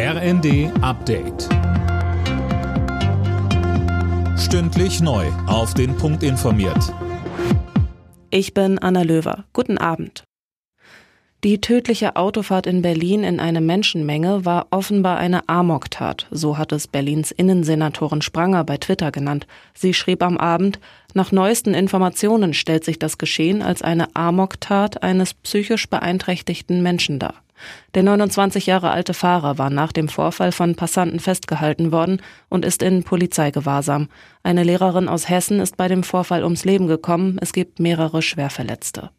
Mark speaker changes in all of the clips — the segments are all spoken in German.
Speaker 1: RND Update. Stündlich neu. Auf den Punkt informiert.
Speaker 2: Ich bin Anna Löwer. Guten Abend. Die tödliche Autofahrt in Berlin in eine Menschenmenge war offenbar eine Amoktat, so hat es Berlins Innensenatorin Spranger bei Twitter genannt. Sie schrieb am Abend, nach neuesten Informationen stellt sich das Geschehen als eine Amoktat eines psychisch beeinträchtigten Menschen dar. Der 29 Jahre alte Fahrer war nach dem Vorfall von Passanten festgehalten worden und ist in Polizeigewahrsam. Eine Lehrerin aus Hessen ist bei dem Vorfall ums Leben gekommen. Es gibt mehrere Schwerverletzte.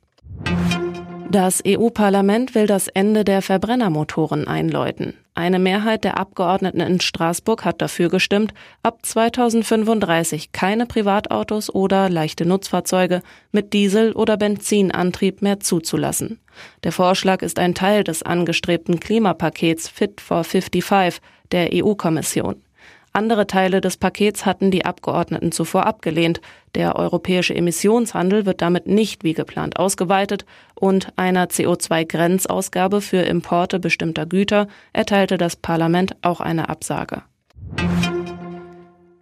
Speaker 2: Das EU-Parlament will das Ende der Verbrennermotoren einläuten. Eine Mehrheit der Abgeordneten in Straßburg hat dafür gestimmt, ab 2035 keine Privatautos oder leichte Nutzfahrzeuge mit Diesel- oder Benzinantrieb mehr zuzulassen. Der Vorschlag ist ein Teil des angestrebten Klimapakets Fit for 55 der EU-Kommission. Andere Teile des Pakets hatten die Abgeordneten zuvor abgelehnt. Der europäische Emissionshandel wird damit nicht wie geplant ausgeweitet und einer CO2-Grenzausgabe für Importe bestimmter Güter erteilte das Parlament auch eine Absage.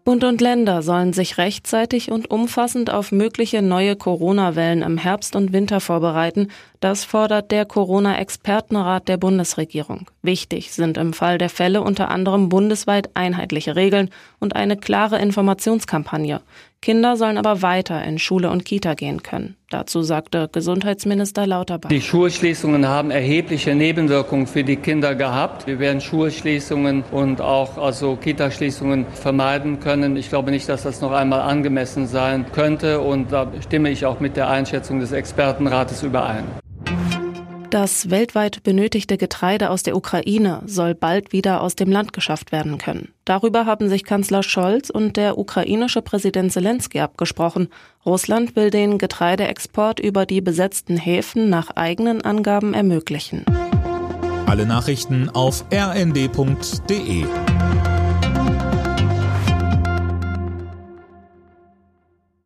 Speaker 2: Bund und Länder sollen sich rechtzeitig und umfassend auf mögliche neue Corona-Wellen im Herbst und Winter vorbereiten. Das fordert der Corona-Expertenrat der Bundesregierung. Wichtig sind im Fall der Fälle unter anderem bundesweit einheitliche Regeln und eine klare Informationskampagne. Kinder sollen aber weiter in Schule und Kita gehen können. Dazu sagte Gesundheitsminister Lauterbach.
Speaker 3: Die Schulschließungen haben erhebliche Nebenwirkungen für die Kinder gehabt. Wir werden Schulschließungen und auch also Kitaschließungen vermeiden können. Ich glaube nicht, dass das noch einmal angemessen sein könnte und da stimme ich auch mit der Einschätzung des Expertenrates überein.
Speaker 2: Das weltweit benötigte Getreide aus der Ukraine soll bald wieder aus dem Land geschafft werden können. Darüber haben sich Kanzler Scholz und der ukrainische Präsident Zelensky abgesprochen. Russland will den Getreideexport über die besetzten Häfen nach eigenen Angaben ermöglichen.
Speaker 1: Alle Nachrichten auf rnd.de